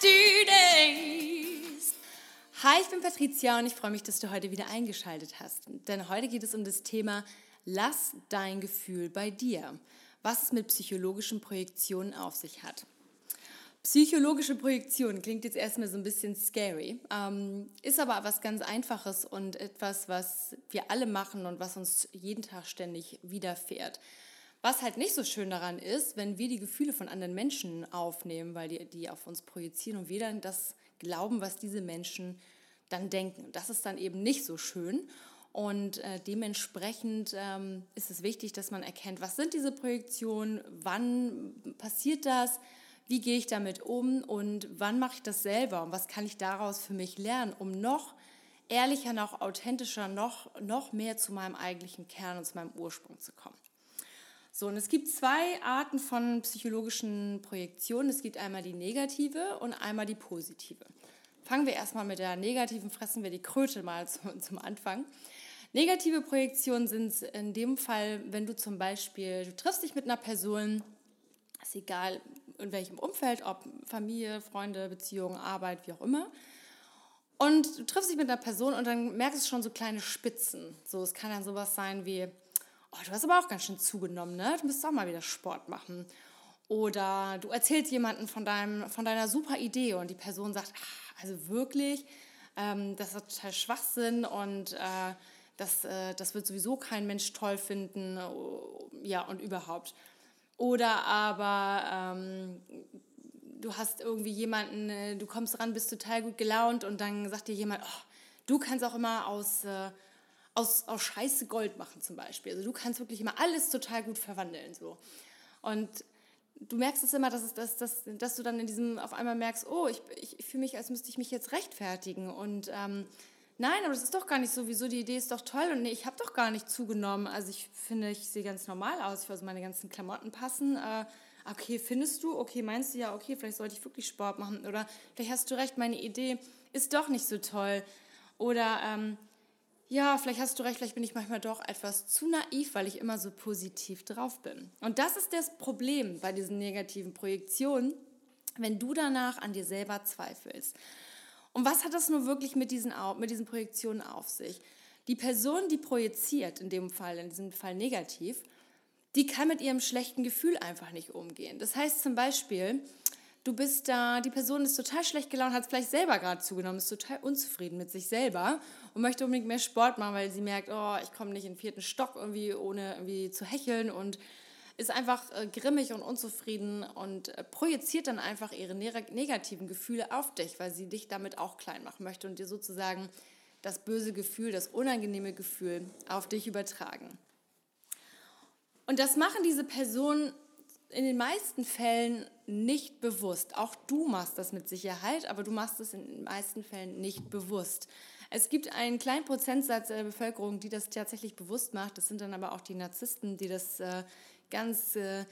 this! Hi, ich bin Patricia und ich freue mich, dass du heute wieder eingeschaltet hast. Denn heute geht es um das Thema Lass dein Gefühl bei dir. Was es mit psychologischen Projektionen auf sich hat. Psychologische Projektion klingt jetzt erstmal so ein bisschen scary, ähm, ist aber was ganz Einfaches und etwas, was wir alle machen und was uns jeden Tag ständig widerfährt. Was halt nicht so schön daran ist, wenn wir die Gefühle von anderen Menschen aufnehmen, weil die, die auf uns projizieren und wir dann das glauben, was diese Menschen dann denken. Das ist dann eben nicht so schön. Und äh, dementsprechend ähm, ist es wichtig, dass man erkennt, was sind diese Projektionen, wann passiert das, wie gehe ich damit um und wann mache ich das selber und was kann ich daraus für mich lernen, um noch ehrlicher, noch authentischer, noch, noch mehr zu meinem eigentlichen Kern und zu meinem Ursprung zu kommen. So, und es gibt zwei Arten von psychologischen Projektionen. Es gibt einmal die negative und einmal die positive. Fangen wir erstmal mit der negativen, fressen wir die Kröte mal zum, zum Anfang. Negative Projektionen sind in dem Fall, wenn du zum Beispiel, du triffst dich mit einer Person, ist egal in welchem Umfeld, ob Familie, Freunde, Beziehungen, Arbeit, wie auch immer. Und du triffst dich mit einer Person und dann merkst du schon so kleine Spitzen. So, es kann dann sowas sein wie, oh, du hast aber auch ganz schön zugenommen, ne? Du müsstest auch mal wieder Sport machen. Oder du erzählst jemandem von, deinem, von deiner super Idee und die Person sagt, ach, also wirklich, ähm, das ist total Schwachsinn und äh, das, äh, das wird sowieso kein Mensch toll finden, ja, und überhaupt. Oder aber ähm, du hast irgendwie jemanden, äh, du kommst ran, bist total gut gelaunt und dann sagt dir jemand, oh, du kannst auch immer aus... Äh, aus, aus Scheiße Gold machen zum Beispiel. Also du kannst wirklich immer alles total gut verwandeln. So. Und du merkst es immer, dass, es, dass, dass, dass du dann in diesem auf einmal merkst, oh, ich, ich, ich fühle mich, als müsste ich mich jetzt rechtfertigen. Und ähm, nein, aber das ist doch gar nicht so. Wieso, die Idee ist doch toll und nee, ich habe doch gar nicht zugenommen. Also ich finde, ich sehe ganz normal aus. Ich weiß, meine ganzen Klamotten passen. Äh, okay, findest du? Okay, meinst du ja, okay, vielleicht sollte ich wirklich Sport machen. Oder vielleicht hast du recht, meine Idee ist doch nicht so toll. Oder ähm, ja, vielleicht hast du recht, vielleicht bin ich manchmal doch etwas zu naiv, weil ich immer so positiv drauf bin. Und das ist das Problem bei diesen negativen Projektionen, wenn du danach an dir selber zweifelst. Und was hat das nur wirklich mit diesen, mit diesen Projektionen auf sich? Die Person, die projiziert, in dem Fall, in diesem Fall negativ, die kann mit ihrem schlechten Gefühl einfach nicht umgehen. Das heißt zum Beispiel, du bist da, die Person ist total schlecht gelaunt, hat es vielleicht selber gerade zugenommen, ist total unzufrieden mit sich selber und möchte unbedingt mehr Sport machen, weil sie merkt, oh, ich komme nicht in den vierten Stock irgendwie, ohne irgendwie zu hecheln und ist einfach äh, grimmig und unzufrieden und äh, projiziert dann einfach ihre negativen Gefühle auf dich, weil sie dich damit auch klein machen möchte und dir sozusagen das böse Gefühl, das unangenehme Gefühl auf dich übertragen. Und das machen diese Personen in den meisten Fällen nicht bewusst. Auch du machst das mit Sicherheit, aber du machst es in den meisten Fällen nicht bewusst. Es gibt einen kleinen Prozentsatz der Bevölkerung, die das tatsächlich bewusst macht. Das sind dann aber auch die Narzissten, die das äh, ganz äh,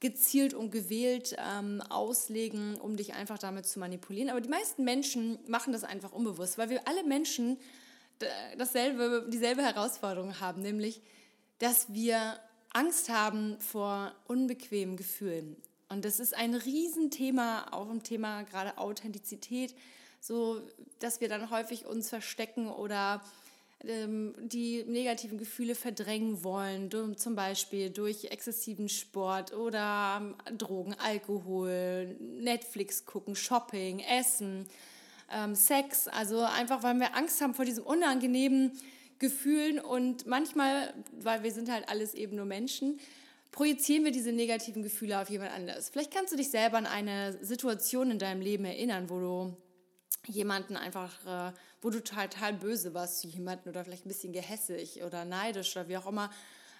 gezielt und gewählt ähm, auslegen, um dich einfach damit zu manipulieren. Aber die meisten Menschen machen das einfach unbewusst, weil wir alle Menschen dasselbe, dieselbe Herausforderung haben, nämlich, dass wir Angst haben vor unbequemen Gefühlen. Und das ist ein Riesenthema, auch im Thema gerade Authentizität, so dass wir dann häufig uns verstecken oder ähm, die negativen Gefühle verdrängen wollen, zum Beispiel durch exzessiven Sport oder ähm, Drogen, Alkohol, Netflix gucken, Shopping, Essen, ähm, Sex. Also einfach, weil wir Angst haben vor diesem unangenehmen Gefühlen und manchmal, weil wir sind halt alles eben nur Menschen, projizieren wir diese negativen Gefühle auf jemand anderes. Vielleicht kannst du dich selber an eine Situation in deinem Leben erinnern, wo du jemanden einfach, äh, wo du total, total böse warst zu jemanden oder vielleicht ein bisschen gehässig oder neidisch oder wie auch immer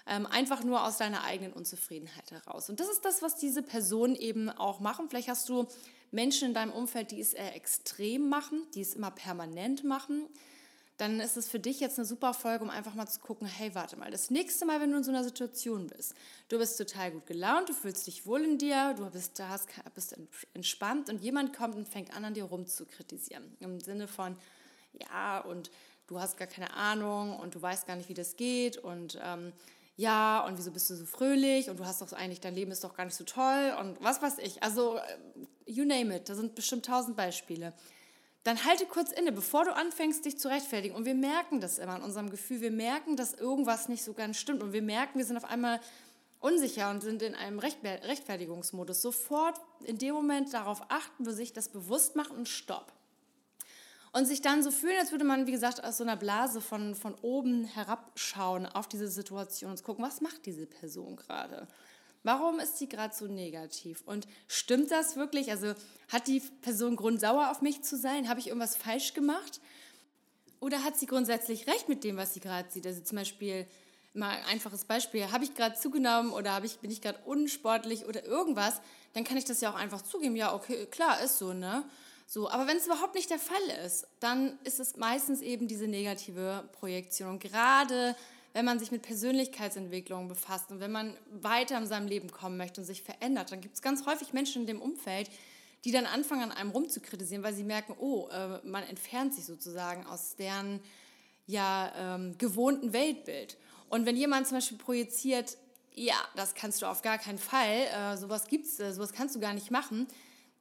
ähm, einfach nur aus deiner eigenen Unzufriedenheit heraus. Und das ist das, was diese Personen eben auch machen. Vielleicht hast du Menschen in deinem Umfeld, die es eher extrem machen, die es immer permanent machen dann ist es für dich jetzt eine super Folge, um einfach mal zu gucken, hey, warte mal, das nächste Mal, wenn du in so einer Situation bist, du bist total gut gelaunt, du fühlst dich wohl in dir, du bist, hast, bist entspannt und jemand kommt und fängt an, an dir rumzukritisieren. Im Sinne von, ja, und du hast gar keine Ahnung und du weißt gar nicht, wie das geht und ähm, ja, und wieso bist du so fröhlich und du hast doch eigentlich, dein Leben ist doch gar nicht so toll und was weiß ich. Also, äh, you name it, da sind bestimmt tausend Beispiele dann halte kurz inne, bevor du anfängst, dich zu rechtfertigen. Und wir merken das immer in unserem Gefühl. Wir merken, dass irgendwas nicht so ganz stimmt. Und wir merken, wir sind auf einmal unsicher und sind in einem Rechtfertigungsmodus. Sofort in dem Moment darauf achten, wir sich das bewusst machen und stopp. Und sich dann so fühlen, als würde man, wie gesagt, aus so einer Blase von, von oben herabschauen auf diese Situation und gucken, was macht diese Person gerade? Warum ist sie gerade so negativ? Und stimmt das wirklich? Also hat die Person Grund, sauer auf mich zu sein? Habe ich irgendwas falsch gemacht? Oder hat sie grundsätzlich recht mit dem, was sie gerade sieht? Also zum Beispiel, mal ein einfaches Beispiel, habe ich gerade zugenommen oder ich, bin ich gerade unsportlich oder irgendwas, dann kann ich das ja auch einfach zugeben. Ja, okay, klar, ist so, ne? So, aber wenn es überhaupt nicht der Fall ist, dann ist es meistens eben diese negative Projektion. Und gerade wenn man sich mit Persönlichkeitsentwicklung befasst und wenn man weiter in seinem Leben kommen möchte und sich verändert, dann gibt es ganz häufig Menschen in dem Umfeld, die dann anfangen, an einem rumzukritisieren, weil sie merken, oh, äh, man entfernt sich sozusagen aus deren ja, ähm, gewohnten Weltbild. Und wenn jemand zum Beispiel projiziert, ja, das kannst du auf gar keinen Fall, äh, sowas gibt's, äh, sowas kannst du gar nicht machen,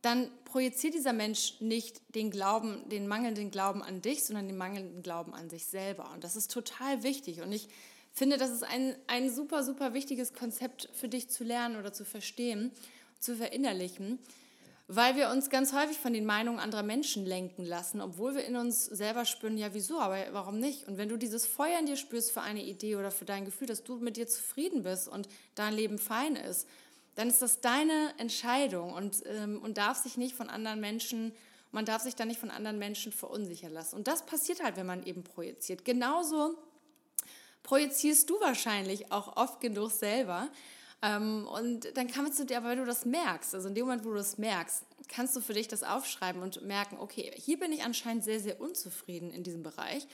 dann projiziert dieser Mensch nicht den Glauben, den mangelnden Glauben an dich, sondern den mangelnden Glauben an sich selber. Und das ist total wichtig. Und ich finde, das ist ein, ein super, super wichtiges Konzept für dich zu lernen oder zu verstehen, zu verinnerlichen, weil wir uns ganz häufig von den Meinungen anderer Menschen lenken lassen, obwohl wir in uns selber spüren, ja, wieso, aber warum nicht? Und wenn du dieses Feuer in dir spürst für eine Idee oder für dein Gefühl, dass du mit dir zufrieden bist und dein Leben fein ist, dann ist das deine Entscheidung und, ähm, und darf sich nicht von anderen Menschen, man darf sich dann nicht von anderen Menschen verunsichern lassen. Und das passiert halt, wenn man eben projiziert. Genauso projizierst du wahrscheinlich auch oft genug selber. Ähm, und dann kannst du dir, aber wenn du das merkst, also in dem Moment, wo du das merkst, kannst du für dich das aufschreiben und merken, okay, hier bin ich anscheinend sehr, sehr unzufrieden in diesem Bereich.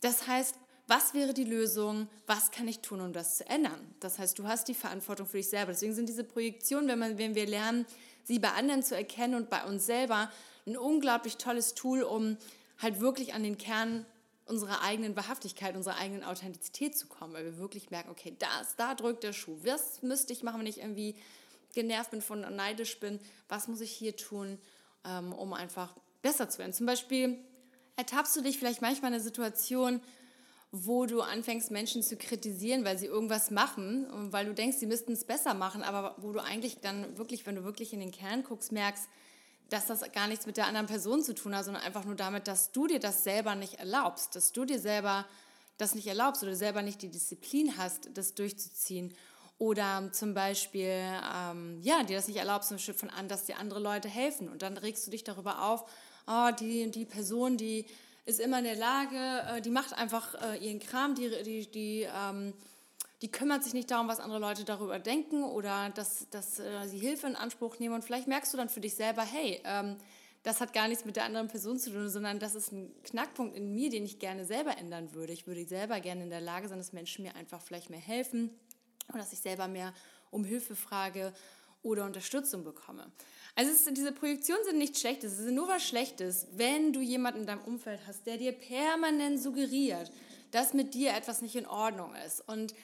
Das heißt, was wäre die Lösung, was kann ich tun, um das zu ändern. Das heißt, du hast die Verantwortung für dich selber. Deswegen sind diese Projektionen, wenn, man, wenn wir lernen, sie bei anderen zu erkennen und bei uns selber, ein unglaublich tolles Tool, um halt wirklich an den Kern unserer eigenen Wahrhaftigkeit, unserer eigenen Authentizität zu kommen, weil wir wirklich merken, okay, das, da drückt der Schuh. Was müsste ich machen, wenn ich irgendwie genervt bin, von neidisch bin? Was muss ich hier tun, ähm, um einfach besser zu werden? Zum Beispiel ertappst du dich vielleicht manchmal in einer Situation, wo du anfängst, Menschen zu kritisieren, weil sie irgendwas machen und weil du denkst, sie müssten es besser machen, aber wo du eigentlich dann wirklich, wenn du wirklich in den Kern guckst, merkst, dass das gar nichts mit der anderen Person zu tun hat, sondern einfach nur damit, dass du dir das selber nicht erlaubst, dass du dir selber das nicht erlaubst oder selber nicht die Disziplin hast, das durchzuziehen. Oder zum Beispiel, ähm, ja, dir das nicht erlaubst, zum Beispiel von an, dass dir andere Leute helfen. Und dann regst du dich darüber auf, oh, die, die Person, die ist immer in der Lage, äh, die macht einfach äh, ihren Kram, die, die, die, ähm, die kümmert sich nicht darum, was andere Leute darüber denken oder dass, dass äh, sie Hilfe in Anspruch nehmen. Und vielleicht merkst du dann für dich selber, hey, ähm, das hat gar nichts mit der anderen Person zu tun, sondern das ist ein Knackpunkt in mir, den ich gerne selber ändern würde. Ich würde selber gerne in der Lage sein, dass Menschen mir einfach vielleicht mehr helfen und dass ich selber mehr um Hilfe frage oder Unterstützung bekomme. Also ist, diese Projektionen sind nichts Schlechtes, es ist nur was Schlechtes, wenn du jemanden in deinem Umfeld hast, der dir permanent suggeriert, dass mit dir etwas nicht in Ordnung ist und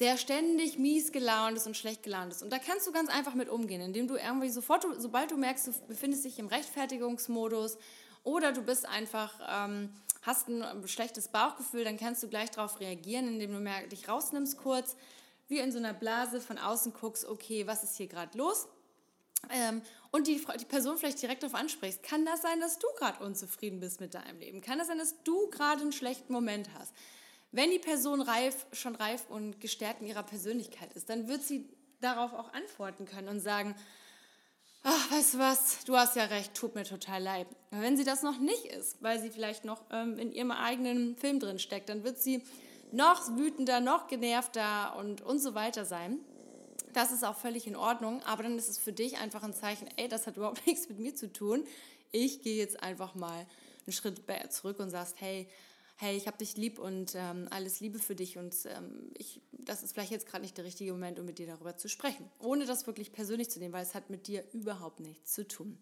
der ständig mies gelaunt ist und schlecht gelaunt ist. Und da kannst du ganz einfach mit umgehen, indem du irgendwie sofort, sobald du merkst, du befindest dich im Rechtfertigungsmodus oder du bist einfach, ähm, hast ein schlechtes Bauchgefühl, dann kannst du gleich darauf reagieren, indem du dich rausnimmst kurz, wie in so einer Blase von außen guckst, okay, was ist hier gerade los? Ähm, und die, die Person vielleicht direkt darauf ansprichst, kann das sein, dass du gerade unzufrieden bist mit deinem Leben? Kann das sein, dass du gerade einen schlechten Moment hast? Wenn die Person reif, schon reif und gestärkt in ihrer Persönlichkeit ist, dann wird sie darauf auch antworten können und sagen, ach, weißt du was, du hast ja recht, tut mir total leid. wenn sie das noch nicht ist, weil sie vielleicht noch ähm, in ihrem eigenen Film drin steckt, dann wird sie noch wütender, noch genervter und, und so weiter sein. Das ist auch völlig in Ordnung, aber dann ist es für dich einfach ein Zeichen, ey, das hat überhaupt nichts mit mir zu tun. Ich gehe jetzt einfach mal einen Schritt zurück und sagst, hey, hey, ich habe dich lieb und ähm, alles Liebe für dich und ähm, ich, das ist vielleicht jetzt gerade nicht der richtige Moment, um mit dir darüber zu sprechen, ohne das wirklich persönlich zu nehmen, weil es hat mit dir überhaupt nichts zu tun.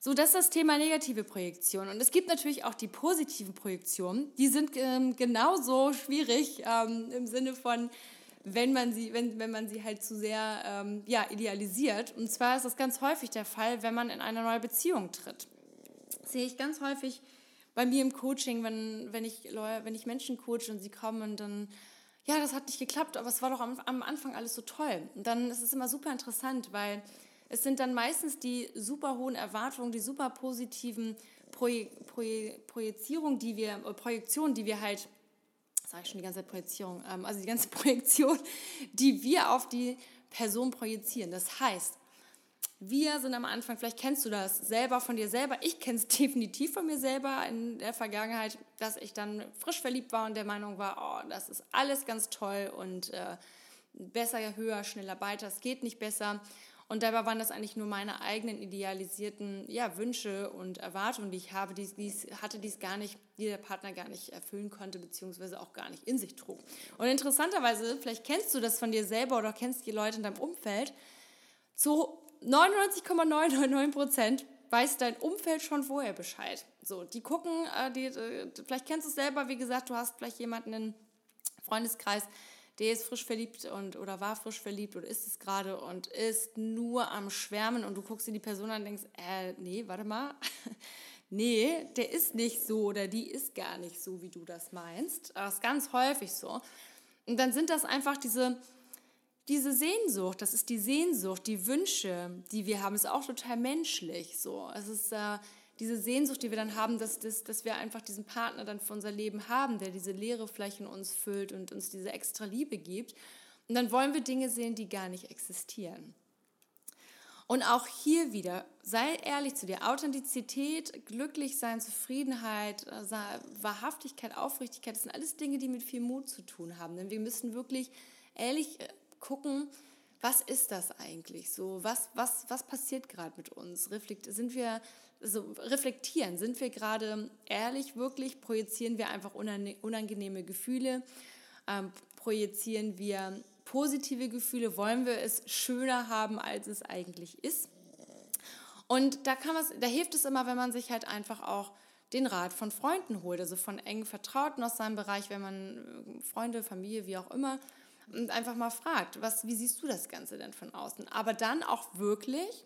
So, das ist das Thema negative Projektion. Und es gibt natürlich auch die positiven Projektionen. Die sind ähm, genauso schwierig ähm, im Sinne von, wenn man sie, wenn, wenn man sie halt zu sehr ähm, ja, idealisiert. Und zwar ist das ganz häufig der Fall, wenn man in eine neue Beziehung tritt. Das sehe ich ganz häufig bei mir im Coaching, wenn, wenn, ich, wenn ich Menschen coache und sie kommen und dann, ja, das hat nicht geklappt, aber es war doch am, am Anfang alles so toll. Und dann ist es immer super interessant, weil es sind dann meistens die super hohen Erwartungen, die super positiven Proje Proje Projizierungen, die wir, Projektionen, die wir halt, sage ich schon die ganze Zeit Projizierung, ähm, also die ganze Projektion, die wir auf die Person projizieren. Das heißt, wir sind am Anfang, vielleicht kennst du das selber von dir selber. Ich kenne es definitiv von mir selber in der Vergangenheit, dass ich dann frisch verliebt war und der Meinung war, oh, das ist alles ganz toll und äh, besser, höher, schneller, weiter, es geht nicht besser. Und dabei waren das eigentlich nur meine eigenen idealisierten ja, Wünsche und Erwartungen, die ich habe, die, die hatte, die es gar nicht, die der Partner gar nicht erfüllen konnte, beziehungsweise auch gar nicht in sich trug. Und interessanterweise, vielleicht kennst du das von dir selber oder kennst die Leute in deinem Umfeld, zu 99,999 Prozent weiß dein Umfeld schon vorher Bescheid. So, die gucken, äh, die, äh, vielleicht kennst du es selber, wie gesagt, du hast vielleicht jemanden im Freundeskreis, der ist frisch verliebt und oder war frisch verliebt oder ist es gerade und ist nur am Schwärmen und du guckst dir die Person an und denkst, äh, nee, warte mal, nee, der ist nicht so oder die ist gar nicht so, wie du das meinst. Das ist ganz häufig so. Und dann sind das einfach diese, diese Sehnsucht, das ist die Sehnsucht, die Wünsche, die wir haben, ist auch total menschlich. So, es ist äh, diese Sehnsucht, die wir dann haben, dass, dass, dass wir einfach diesen Partner dann für unser Leben haben, der diese leere Fläche in uns füllt und uns diese extra Liebe gibt. Und dann wollen wir Dinge sehen, die gar nicht existieren. Und auch hier wieder, sei ehrlich zu dir. Authentizität, Glücklichsein, Zufriedenheit, äh, Wahrhaftigkeit, Aufrichtigkeit, das sind alles Dinge, die mit viel Mut zu tun haben. Denn wir müssen wirklich ehrlich äh, gucken, was ist das eigentlich so? Was, was, was passiert gerade mit uns? Reflekt, sind wir so reflektieren, sind wir gerade ehrlich, wirklich? Projizieren wir einfach unangenehme Gefühle? Ähm, projizieren wir positive Gefühle? Wollen wir es schöner haben, als es eigentlich ist? Und da, kann da hilft es immer, wenn man sich halt einfach auch den Rat von Freunden holt, also von engen Vertrauten aus seinem Bereich, wenn man äh, Freunde, Familie, wie auch immer, und einfach mal fragt, was, wie siehst du das Ganze denn von außen? Aber dann auch wirklich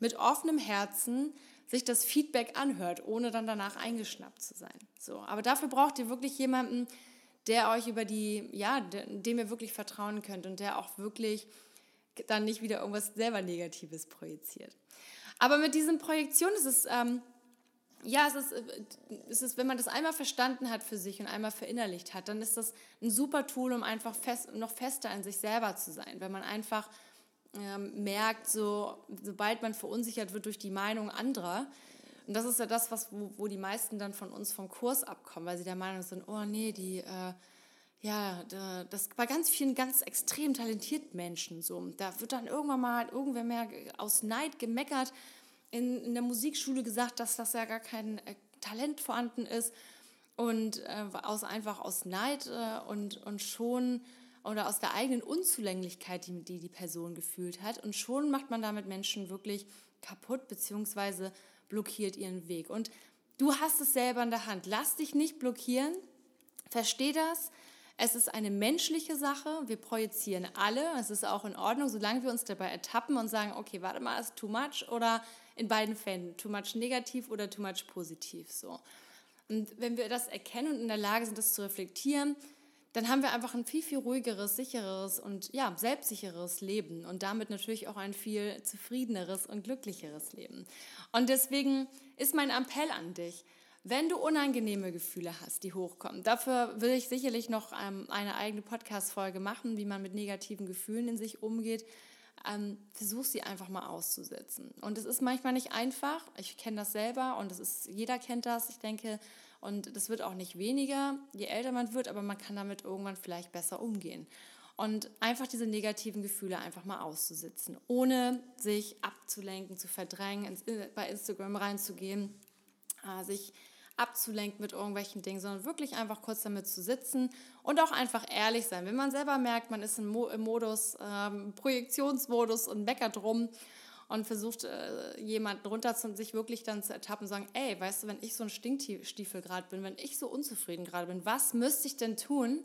mit offenem Herzen sich das Feedback anhört, ohne dann danach eingeschnappt zu sein. So, aber dafür braucht ihr wirklich jemanden, der euch über die, ja, dem ihr wirklich vertrauen könnt und der auch wirklich dann nicht wieder irgendwas selber Negatives projiziert. Aber mit diesen Projektionen ist es ähm, ja, es ist, äh, es ist, wenn man das einmal verstanden hat für sich und einmal verinnerlicht hat, dann ist das ein super Tool, um einfach fest, noch fester an sich selber zu sein. Wenn man einfach ähm, merkt, so, sobald man verunsichert wird durch die Meinung anderer, und das ist ja das, was, wo, wo die meisten dann von uns vom Kurs abkommen, weil sie der Meinung sind, oh nee, die, äh, ja, das bei ganz vielen ganz extrem talentierten Menschen so. Da wird dann irgendwann mal irgendwer mehr aus Neid gemeckert, in, in der Musikschule gesagt, dass das ja gar kein äh, Talent vorhanden ist und äh, aus, einfach aus Neid äh, und, und schon oder aus der eigenen Unzulänglichkeit, die, die die Person gefühlt hat. Und schon macht man damit Menschen wirklich kaputt bzw. blockiert ihren Weg. Und du hast es selber in der Hand. Lass dich nicht blockieren. Versteh das. Es ist eine menschliche Sache. Wir projizieren alle. Es ist auch in Ordnung, solange wir uns dabei ertappen und sagen, okay, warte mal, ist too much oder in beiden Fällen, too much negativ oder too much positiv. So. Und wenn wir das erkennen und in der Lage sind, das zu reflektieren, dann haben wir einfach ein viel, viel ruhigeres, sicheres und ja, selbstsicheres Leben und damit natürlich auch ein viel zufriedeneres und glücklicheres Leben. Und deswegen ist mein Appell an dich, wenn du unangenehme Gefühle hast, die hochkommen, dafür will ich sicherlich noch ähm, eine eigene Podcast-Folge machen, wie man mit negativen Gefühlen in sich umgeht ähm, versuch sie einfach mal auszusetzen. Und es ist manchmal nicht einfach. Ich kenne das selber und es ist, jeder kennt das. Ich denke, Und das wird auch nicht weniger, je älter man wird, aber man kann damit irgendwann vielleicht besser umgehen. Und einfach diese negativen Gefühle einfach mal auszusitzen, ohne sich abzulenken, zu verdrängen, bei Instagram reinzugehen, äh, sich abzulenken mit irgendwelchen Dingen, sondern wirklich einfach kurz damit zu sitzen und auch einfach ehrlich sein. Wenn man selber merkt, man ist im, Modus, ähm, Projektionsmodus und meckert drum und versucht, äh, jemanden runter zu sich wirklich dann zu ertappen und sagen, ey, weißt du, wenn ich so ein Stinkstiefel gerade bin, wenn ich so unzufrieden gerade bin, was müsste ich denn tun,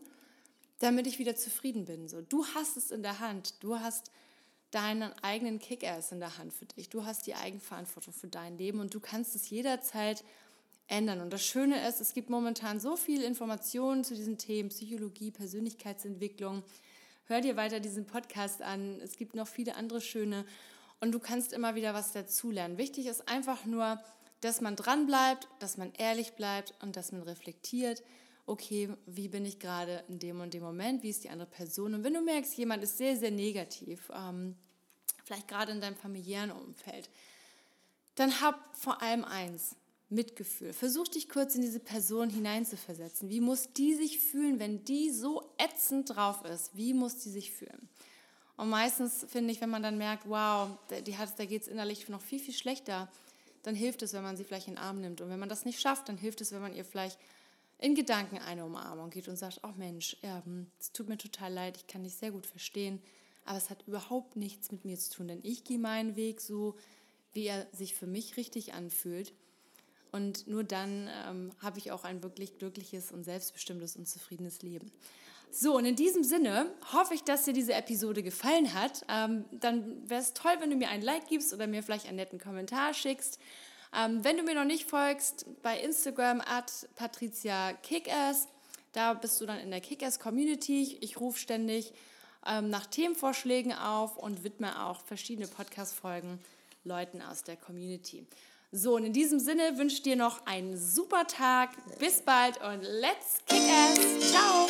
damit ich wieder zufrieden bin? So, du hast es in der Hand, du hast deinen eigenen Kick-Ass in der Hand für dich, du hast die Eigenverantwortung für dein Leben und du kannst es jederzeit ändern. Und das Schöne ist, es gibt momentan so viel Informationen zu diesen Themen, Psychologie, Persönlichkeitsentwicklung. Hör dir weiter diesen Podcast an. Es gibt noch viele andere schöne und du kannst immer wieder was dazulernen. Wichtig ist einfach nur, dass man dran bleibt, dass man ehrlich bleibt und dass man reflektiert, okay, wie bin ich gerade in dem und dem Moment, wie ist die andere Person. Und wenn du merkst, jemand ist sehr, sehr negativ, ähm, vielleicht gerade in deinem familiären Umfeld, dann hab vor allem eins, Mitgefühl. Versuch dich kurz in diese Person hineinzuversetzen. Wie muss die sich fühlen, wenn die so ätzend drauf ist? Wie muss die sich fühlen? Und meistens finde ich, wenn man dann merkt, wow, die hat, da geht es innerlich noch viel, viel schlechter, dann hilft es, wenn man sie vielleicht in den Arm nimmt. Und wenn man das nicht schafft, dann hilft es, wenn man ihr vielleicht in Gedanken eine Umarmung geht und sagt, oh Mensch, ja, hm, es tut mir total leid, ich kann dich sehr gut verstehen, aber es hat überhaupt nichts mit mir zu tun, denn ich gehe meinen Weg so, wie er sich für mich richtig anfühlt. Und nur dann ähm, habe ich auch ein wirklich glückliches und selbstbestimmtes und zufriedenes Leben. So, und in diesem Sinne hoffe ich, dass dir diese Episode gefallen hat. Ähm, dann wäre es toll, wenn du mir ein Like gibst oder mir vielleicht einen netten Kommentar schickst. Ähm, wenn du mir noch nicht folgst, bei Instagram at Patricia Kickass, da bist du dann in der Kickass Community. Ich rufe ständig ähm, nach Themenvorschlägen auf und widme auch verschiedene Podcast-Folgen Leuten aus der Community. So, und in diesem Sinne wünsche ich dir noch einen super Tag. Bis bald und let's kick ass. Ciao.